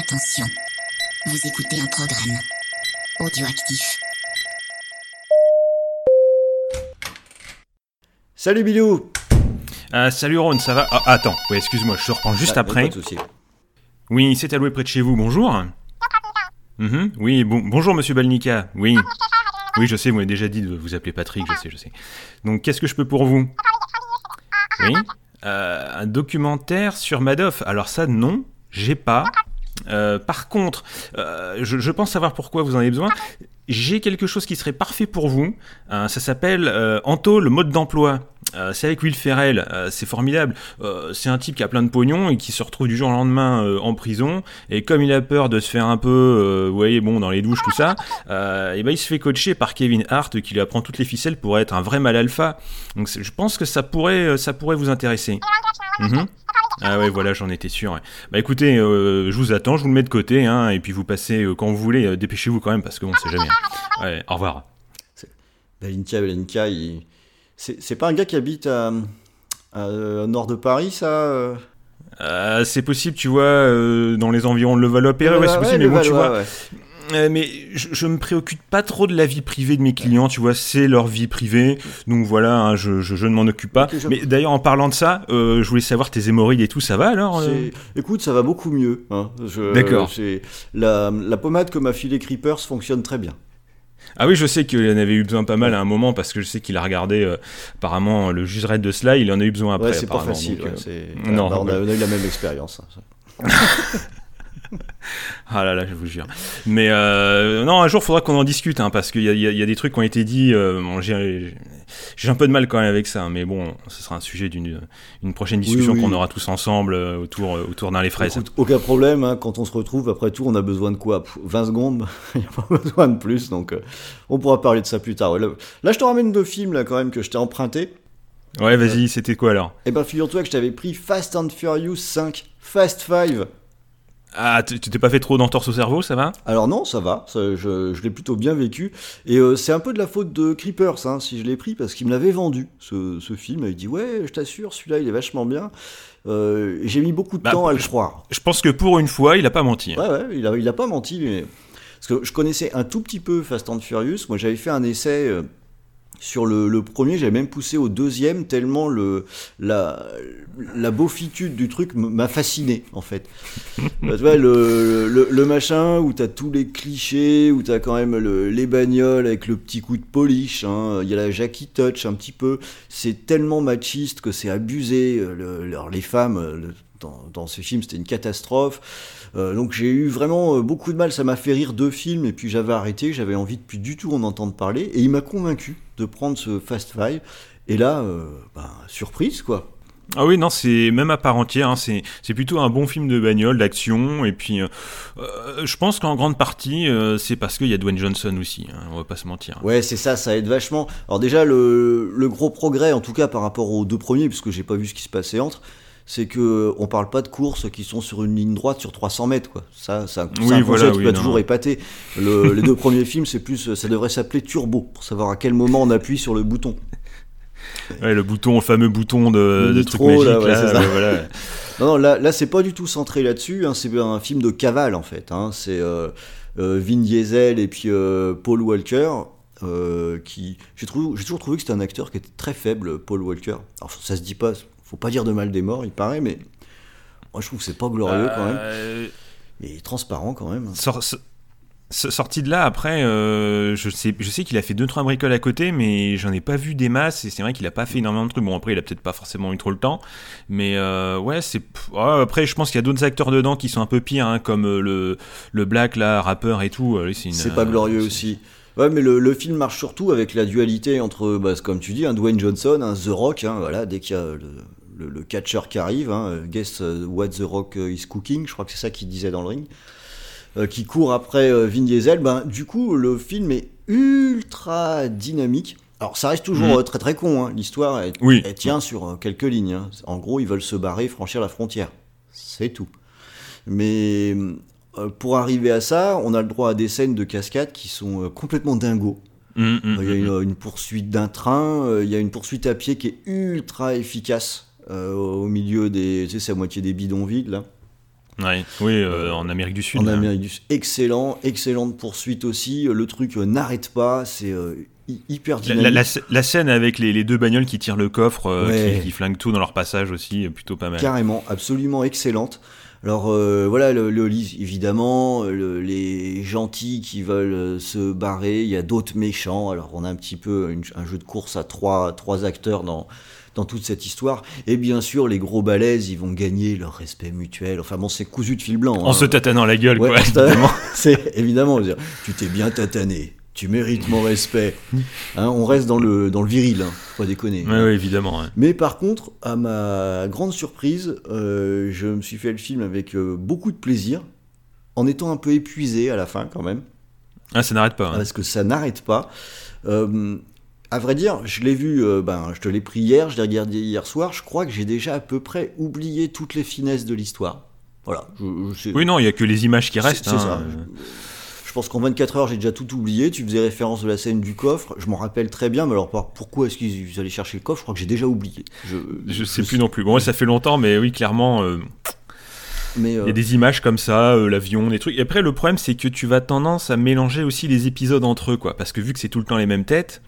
Attention, vous écoutez un programme audioactif. Salut Bilou Euh, salut Ron, ça va? Ah, Attends, oui, excuse-moi, je te reprends juste Ah, après. pas de souci. Oui, c'est alloué près de chez vous, bonjour. Mhm, Oui, bon, bonjour Monsieur Balnica, oui. Oui, je sais, vous m'avez déjà dit de vous appeler Patrick, je sais, je sais. Donc, qu'est-ce que je peux pour vous? Oui Euh, Un documentaire sur Madoff. Alors ça, non, j'ai pas. Euh, par contre, euh, je, je pense savoir pourquoi vous en avez besoin. J'ai quelque chose qui serait parfait pour vous. Euh, ça s'appelle euh, Anto, le mode d'emploi. Euh, c'est avec Will Ferrell, euh, c'est formidable. Euh, c'est un type qui a plein de pognon et qui se retrouve du jour au lendemain euh, en prison. Et comme il a peur de se faire un peu, euh, vous voyez, bon, dans les douches, tout ça, euh, et ben il se fait coacher par Kevin Hart qui lui apprend toutes les ficelles pour être un vrai mal alpha. Donc je pense que ça pourrait, ça pourrait vous intéresser. Mhm. Ah ouais, voilà, j'en étais sûr. ouais. Bah écoutez, euh, je vous attends, je vous le mets de côté, hein, et puis vous passez euh, quand vous voulez. euh, Dépêchez-vous quand même parce que bon, c'est jamais. hein. Ouais, au revoir. Balinka, il... c'est pas un gars qui habite à, à, au nord de Paris, ça Euh, c'est possible, tu vois, dans les environs de Levallois-Perret, ouais, c'est possible, mais bon, tu vois. Euh, mais je, je me préoccupe pas trop de la vie privée de mes clients, tu vois, c'est leur vie privée, donc voilà, hein, je, je, je ne m'en occupe pas. Mais d'ailleurs, en parlant de ça, euh, je voulais savoir tes hémorroïdes et tout, ça va alors euh Écoute, ça va beaucoup mieux. hein. D'accord. La, la pommade que m'a filé Creepers fonctionne très bien. Ah oui, je sais qu'il en avait eu besoin pas mal à un moment parce que je sais qu'il a regardé euh, apparemment le juge Red de Sly, il en a eu besoin après. ouais, c'est pas facile. donc, ouais, euh, non, bah, on, a, ouais. on a eu la même expérience. hein. Ah là là, je vous jure. Mais euh, non, un jour, faudra qu'on en discute, hein, parce qu'il y a, y y des trucs qui ont été dits. euh, bon, j'ai un peu de mal quand même avec ça, mais bon, ce sera un sujet d'une une prochaine discussion oui. qu'on aura tous ensemble euh, autour, autour d'un les fraises. Écoute, aucun problème, hein, quand on se retrouve, après tout, on a besoin de quoi? Pff, 20 secondes? Il n'y a pas besoin de plus, donc on pourra parler de ça plus tard. Ouais, Là, là, je te ramène deux films là, quand même que je t'ai emprunté. Ouais, vas-y, c'était quoi alors? Eh ben, figure-toi que je t'avais pris Fast and Furious 5, Fast 5. Ah, tu t'es pas fait trop d'entorse au cerveau, ça va? Alors non, ça va, ça, je, je l'ai plutôt bien vécu. Et euh, c'est un peu de la faute de Creepers, hein, si je l'ai pris, parce qu'il me l'avait vendu, ce, ce film. Il dit, ouais, je t'assure, celui-là, il est vachement bien. Euh, J'ai mis beaucoup de Bah, temps à le croire. Je pense que pour une fois, il a pas menti. hein. Ouais, ouais, il a, il a pas menti, mais... Parce que je connaissais un tout petit peu Fast and Furious. Moi, j'avais fait un essai euh, sur le, le premier, j'avais même poussé au deuxième, tellement le, la, la beaufitude du truc m'a fasciné, en fait. Bah, tu vois, le, le, le machin où t'as tous les clichés, où t'as quand même le- les bagnoles avec le petit coup de polish, hein. il y a la Jackie Touch un petit peu. C'est tellement machiste que c'est abusé. euh, alors, les femmes, euh, dans, dans ce film, c'était une catastrophe. Euh, donc j'ai eu vraiment euh, beaucoup de mal, ça m'a fait rire deux films et puis j'avais arrêté, j'avais envie de plus du tout en entendre parler et il m'a convaincu de prendre ce Fast Five et là, euh, ben, surprise quoi. Ah oui, non, c'est même à part entière, hein, c'est plutôt un bon film de bagnole, d'action, et puis euh, je pense qu'en grande partie, euh, c'est parce qu'il y a Dwayne Johnson aussi, hein, on va pas se mentir. Ouais, c'est ça, ça aide vachement. Alors déjà, le, le gros progrès, en tout cas par rapport aux deux premiers, puisque j'ai pas vu ce qui se passait entre, c'est que on parle pas de courses qui sont sur une ligne droite sur 300 mètres, quoi. Ça, c'est un, c'est un voilà, concept qui m'a toujours épaté. Le- les deux premiers films, c'est plus, ça devrait s'appeler Turbo, pour savoir à quel moment on appuie sur le bouton. Ouais, le bouton, le fameux bouton de, Le de truc magique, là, là, ouais, ça. voilà. Non, non, là, là c'est pas du tout centré là-dessus. hein, c'est un film de cavale en fait. hein, c'est euh, euh, Vin Diesel et puis euh, Paul Walker. qui j'ai toujours trouvé que c'était un acteur qui était très faible, Paul Walker. Alors ça se dit pas, faut pas dire de mal des morts, il paraît, mais moi je trouve que c'est pas glorieux quand même. Euh, Mais transparent quand même. sor- so- so- sorti de là, après, euh, je sais, je sais qu'il a fait deux trois bricoles à côté, mais j'en ai pas vu des masses. Et c'est vrai qu'il a pas fait énormément de trucs. Bon, après, il a peut-être pas forcément eu trop le temps, mais euh, ouais, c'est. après, je pense qu'il y a d'autres acteurs dedans qui sont un peu pires, hein, comme le le Black là, rappeur et tout. C'est pas glorieux aussi. Ouais, mais le, le film marche surtout avec la dualité entre, bah, comme tu dis, un Dwayne Johnson, un The Rock, hein, voilà, dès qu'il y a le, le, le catcher qui arrive, hein, guess uh, what The Rock uh, is cooking, je crois que c'est ça qu'il disait dans le ring, euh, qui court après euh, Vin Diesel, ben, du coup, le film est ultra dynamique. Alors, ça reste toujours Mhm. euh, très très con, hein. l'histoire, elle, Oui. elle tient sur euh, quelques lignes. hein. En gros, ils veulent se barrer, franchir la frontière. C'est tout. Mais euh, pour arriver à ça, on a le droit à des scènes de cascade qui sont euh, complètement dingos. Mm, Il y a mm, une, une poursuite d'un train, euh, il y a une poursuite à pied qui est ultra efficace euh, au milieu des. Tu sais, c'est à moitié des bidonvilles, là. Ouais, oui, euh, en Amérique du Sud. En là. Amérique du Sud, excellent, excellente poursuite aussi. Le truc euh, n'arrête pas, c'est euh, hy- hyper dynamique. la- la sc- la scène avec les, les deux bagnoles qui tirent le coffre, euh, Ouais. qui, qui flinguent tout dans leur passage aussi, est plutôt pas mal. Carrément, absolument excellente. Alors euh, voilà, le, évidemment, le- les gentils qui veulent euh, se barrer, il y a d'autres méchants. Alors on a un petit peu une- un jeu de course à trois, trois acteurs dans, dans toute cette histoire. Et bien sûr, les gros balaises, ils vont gagner leur respect mutuel. Enfin bon, c'est cousu de fil blanc. En hein. se tatanant la gueule, Ouais, quoi. c'est- c'est évidemment, tu t'es bien tatané, tu mérites mon respect. Hein, on reste dans le, dans le viril, hein, faut pas déconner. Ouais, ouais, évidemment. ouais. Mais par contre, à ma grande surprise, euh, je me suis fait le film avec euh, beaucoup de plaisir, en étant un peu épuisé à la fin quand même, Ah, ça n'arrête pas. hein. parce que ça n'arrête pas. Euh, à vrai dire, je l'ai vu, euh, ben, je te l'ai pris hier, je l'ai regardé hier soir, je crois que j'ai déjà à peu près oublié toutes les finesses de l'histoire. Voilà. Je, je sais- Oui, non, il y a que les images qui restent. c'est hein. ça. Je pense qu'en 24 heures, j'ai déjà tout oublié. Tu faisais référence de la scène du coffre. Je m'en rappelle très bien, mais alors pourquoi est-ce qu'ils allaient chercher le coffre? Je crois que j'ai déjà oublié. Je, Je sais plus non plus. Bon, ouais, ça fait longtemps, mais oui, clairement, euh, Mais il euh, y a des images comme ça, euh, l'avion, des trucs. Et après, le problème, c'est que tu vas tendance à mélanger aussi les épisodes entre eux, quoi. Parce que vu que c'est tout le temps les mêmes têtes,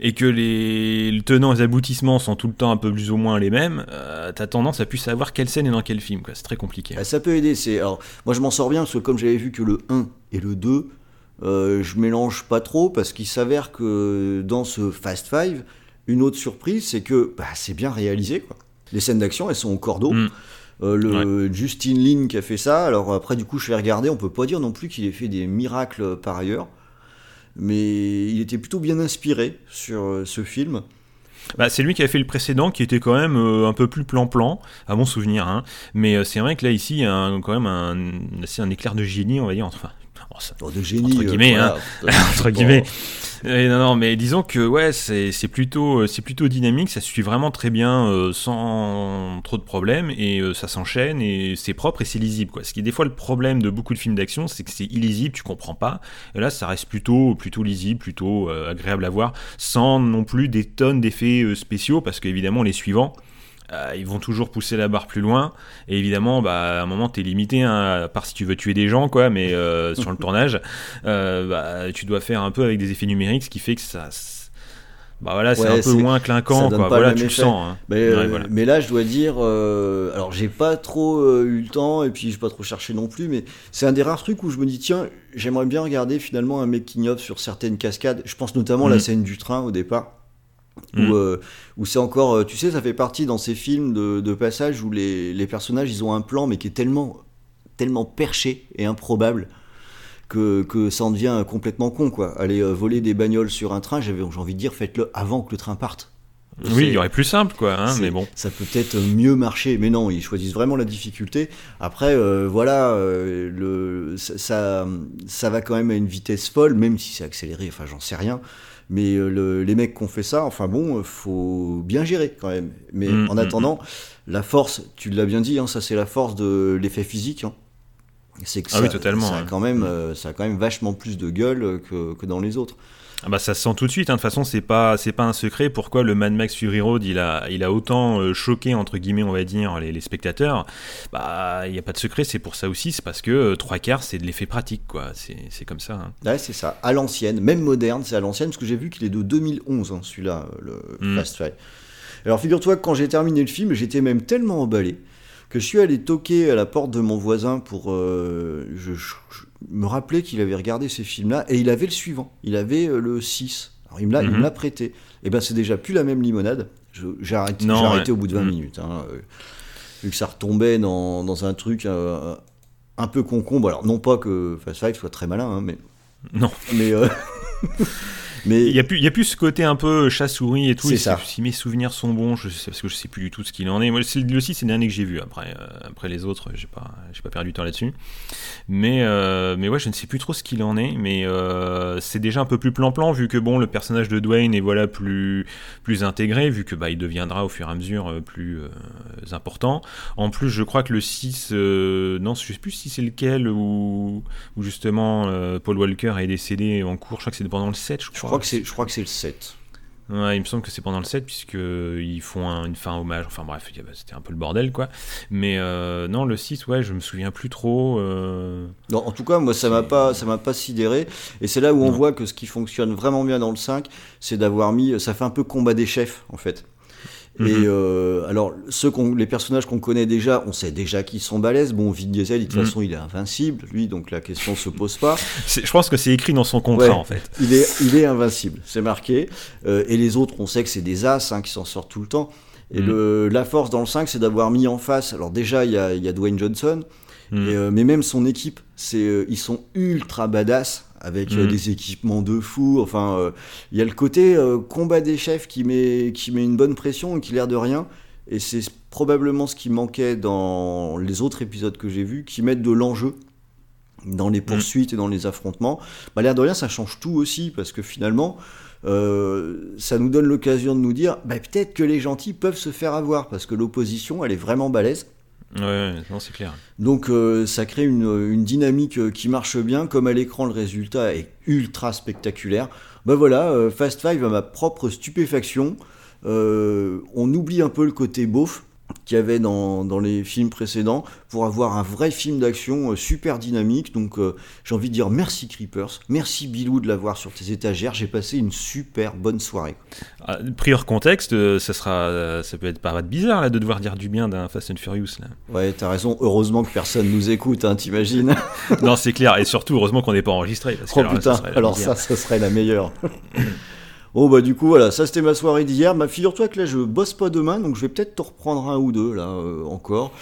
et que les le tenants et les aboutissements sont tout le temps un peu plus ou moins les mêmes, euh, t'as tendance à plus savoir quelle scène est dans quel film, quoi. C'est très compliqué. bah, ça peut aider. C'est alors moi, je m'en sors bien parce que comme j'avais vu que le 1 et le 2, euh, je mélange pas trop parce qu'il s'avère que dans ce Fast Five, une autre surprise, c'est que bah, c'est bien réalisé. Quoi. Les scènes d'action, elles sont au cordeau. Mm. Euh, le Justin Lin qui a fait ça. Alors après, du coup, je vais regarder. On peut pas dire non plus qu'il ait fait des miracles par ailleurs, mais il était plutôt bien inspiré sur euh, ce film. Bah, c'est lui qui a fait le précédent, qui était quand même euh, un peu plus plan-plan, à mon souvenir. Hein. Mais euh, c'est vrai que là, ici, il y a un- quand même un, un éclair de génie, on va dire. Enfin, Bon, de génie, Entre euh, guillemets, hein. entre guillemets. Non, non, mais disons que ouais, c'est c'est plutôt, euh, c'est plutôt dynamique, ça se suit vraiment très bien, euh, sans trop de problèmes, et euh, ça s'enchaîne, et c'est propre et c'est lisible. Quoi. Ce qui est des fois le problème de beaucoup de films d'action, c'est que c'est illisible, tu comprends pas. Et là, ça reste plutôt, plutôt lisible, plutôt agréable à voir, sans non plus des tonnes d'effets spéciaux, parce qu'évidemment, les suivants. Euh, ils vont toujours pousser la barre plus loin et évidemment bah, à un moment t'es limité hein, à part si tu veux tuer des gens quoi mais euh, sur le tournage euh, bah, tu dois faire un peu avec des effets numériques, ce qui fait que ça. Bah voilà, c'est Ouais, un peu moins clinquant, quoi. Voilà, tu le sens. hein. Mais, Ouais, voilà. mais là, je dois dire, alors j'ai pas trop eu le temps et puis j'ai pas trop cherché non plus, mais c'est un des rares trucs où je me dis tiens, j'aimerais bien regarder finalement un making of sur certaines cascades. Je pense notamment à la Mhm. scène du train au départ. Où, euh, où c'est encore, euh, tu sais, ça fait partie dans ces films de, de passage où les, les personnages ils ont un plan mais qui est tellement, tellement perché et improbable que, que ça en devient complètement con quoi. Aller euh, voler des bagnoles sur un train, j'avais j'ai envie de dire faites-le avant que le train parte. Oui, il y aurait plus simple, quoi. hein, mais bon. Ça peut peut-être mieux marcher, mais non, ils choisissent vraiment la difficulté. Après, euh, voilà, euh, le, ça, ça, ça va quand même à une vitesse folle, même si c'est accéléré, enfin j'en sais rien. Mais euh, le- les mecs qui ont fait ça, enfin bon, euh, faut bien gérer quand même. Mais Mm, en mm, attendant, la force, tu l'as bien dit, hein, ça c'est la force de l'effet physique. hein. C'est que Ah ça, oui, totalement, ça, a ouais. quand même, euh, ça a quand même vachement plus de gueule que, que dans les autres. Ah bah ça se sent tout de suite. hein. De toute façon, c'est pas, c'est pas un secret. Pourquoi le Mad Max Fury Road, il a, il a autant euh, choqué entre guillemets, on va dire, les, les spectateurs. Bah, il y a pas de secret. C'est pour ça aussi. C'est parce que euh, trois quarts, c'est de l'effet pratique, quoi. C'est, c'est comme ça. hein. Ouais, c'est ça, à l'ancienne, même moderne, c'est à l'ancienne, parce que j'ai vu qu'il est de 2011, hein, celui-là, euh, le Mm. Fast Five. Alors figure-toi que quand j'ai terminé le film, j'étais même tellement emballé que je suis allé toquer à la porte de mon voisin pour euh, je, je- je me rappeler qu'il avait regardé ces films-là, et il avait le suivant, il avait euh, le 6. Alors il me l'a Mhm. prêté. Et ben c'est déjà plus la même limonade. J'ai arrêté, Non, au bout de 20 Mm. minutes. hein, euh, vu que ça retombait dans, dans un truc euh, un peu concombre. Alors non pas que Fast Five soit très malin, hein, mais Non. mais mais Il y a plus, il y a plus ce côté un peu chat-souris et tout. C'est ça. Si, mes souvenirs sont bons, je sais parce que je sais plus du tout ce qu'il en est. Moi, c'est le 6, c'est le dernier que j'ai vu. Après, euh, après les autres, j'ai pas, j'ai pas perdu du temps là-dessus. Mais, euh, mais ouais, je ne sais plus trop ce qu'il en est. Mais euh, c'est déjà un peu plus plan-plan vu que bon, le personnage de Dwayne est voilà plus, plus intégré vu que bah il deviendra au fur et à mesure euh, plus euh, important. En plus, je crois que le 6, euh, non, je sais plus si c'est lequel où, où justement euh, Paul Walker est décédé en cours. Je crois que c'est pendant le 7, je je crois. crois que c'est je crois que c'est le 7. Ouais, il me semble que c'est pendant le 7, puisqu'ils font un- une fin hommage. Enfin bref, c'était un peu le bordel, quoi. Mais euh, non, le 6, ouais, je me souviens plus trop. euh, Non, en tout cas, moi, ça m'a pas, ça m'a pas sidéré. Et c'est là où on voit que ce qui fonctionne vraiment bien dans le 5, c'est d'avoir mis, ça fait un peu combat des chefs, en fait. Et Mhm. euh, alors, ceux qu'on, les personnages qu'on connaît déjà, on sait déjà qu'ils sont balèzes. Bon, Vin Diesel, de toute Mhm. façon, il est invincible, lui, donc la question se pose pas. Je pense que c'est écrit dans son contrat, Ouais. en fait. Il est, il est invincible, c'est marqué. Euh, et les autres, on sait que c'est des as hein, qui s'en sortent tout le temps. Et Mhm. le, la force dans le 5, c'est d'avoir mis en face. Alors déjà, il y a, y a Dwayne Johnson, et, euh, mais même son équipe, c'est, euh, ils sont ultra badass avec euh, Mhm. des équipements de fou. Enfin, euh, il y a le côté euh, combat des chefs qui met, qui met une bonne pression et qui l'air de rien. Et c'est probablement ce qui manquait dans les autres épisodes que j'ai vus, qui mettent de l'enjeu dans les poursuites et dans les affrontements. Bah, l'air de rien, ça change tout aussi, parce que finalement, euh, ça nous donne l'occasion de nous dire, bah, peut-être que les gentils peuvent se faire avoir, parce que l'opposition, elle est vraiment balèze. Donc euh, ça crée une, dynamique euh, qui marche bien, comme à l'écran le résultat est ultra spectaculaire. Bah voilà, euh, Fast Five à ma propre stupéfaction. On oublie un peu le côté beauf qu'il y avait dans, dans les films précédents pour avoir un vrai film d'action euh, super dynamique. Donc euh, j'ai envie de dire merci Creepers, merci Bilou de l'avoir sur tes étagères. J'ai passé une super bonne soirée. Ah, pris hors contexte, euh, ça sera, ça peut être paraître bizarre là de devoir dire du bien d'un Fast and Furious là. Ouais, t'as raison. Heureusement que personne nous écoute, hein, t'imagines non, c'est clair, et surtout heureusement qu'on n'est pas enregistré. Parce que Oh là, putain, ça alors ça, ça serait la meilleure. oh bah du coup voilà, ça c'était ma soirée d'hier. Bah figure-toi que là je bosse pas demain, donc je vais peut-être te reprendre un ou deux là euh, encore.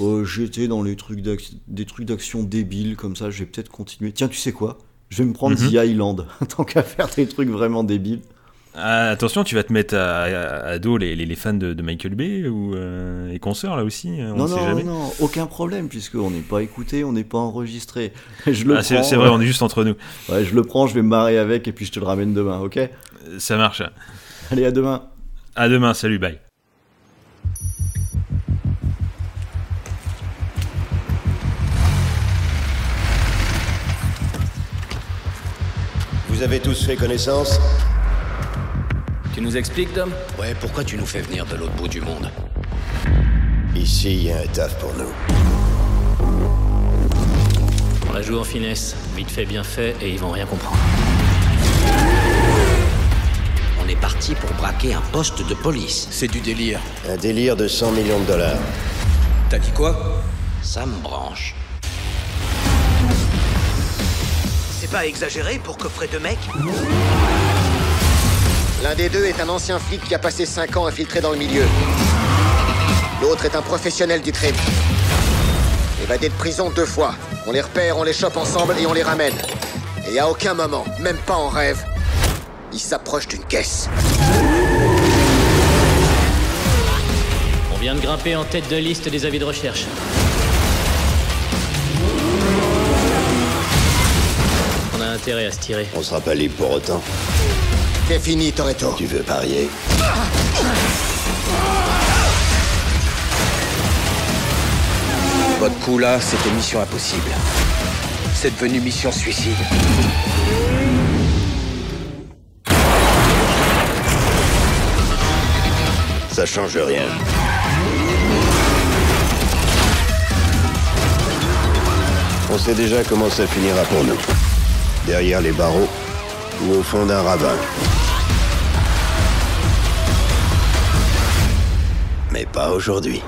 Euh, J'étais dans les trucs des trucs d'action débiles comme ça, je vais peut-être continuer. Tiens, tu sais quoi? Je vais me prendre Mhm. The Island, tant qu'à faire des trucs vraiment débiles. Ah, attention, tu vas te mettre à, à- à dos les, les- les fans de, de Michael Bay ou euh, et consorts là aussi, on non, sait non, jamais. non, aucun problème, puisqu'on n'est pas écouté, on n'est pas enregistré. Je le Ah, c'est prends, c'est vrai, on est juste entre nous. ouais, je le prends, je vais me marrer avec et puis je te le ramène demain, ok? Euh, Ça marche. Allez, à demain. À demain, salut, bye. Vous avez tous fait connaissance? Tu nous expliques, Dom Ouais, pourquoi tu nous fais venir de l'autre bout du monde Ici, il y a un taf pour nous. On la joue en finesse, vite fait, bien fait, et ils vont rien comprendre. On est parti pour braquer un poste de police. C'est du délire. Un délire de 100 millions de dollars. T'as dit quoi? Ça me branche. C'est pas exagéré pour coffrer deux mecs? L'un des deux est un ancien flic qui a passé 5 ans infiltré dans le milieu. L'autre est un professionnel du crime. Évadé de prison deux fois. On les repère, on les chope ensemble et on les ramène. Et à aucun moment, même pas en rêve, ils s'approchent d'une caisse. On vient de grimper en tête de liste des avis de recherche. On a intérêt à se tirer. On sera pas libre pour autant. C'est fini, Toretto. Tu veux parier Votre coup là, c'était mission impossible. C'est devenu mission suicide. Ça change rien. On sait déjà comment ça finira pour nous. Derrière les barreaux au fond d'un ravin. Mais pas aujourd'hui.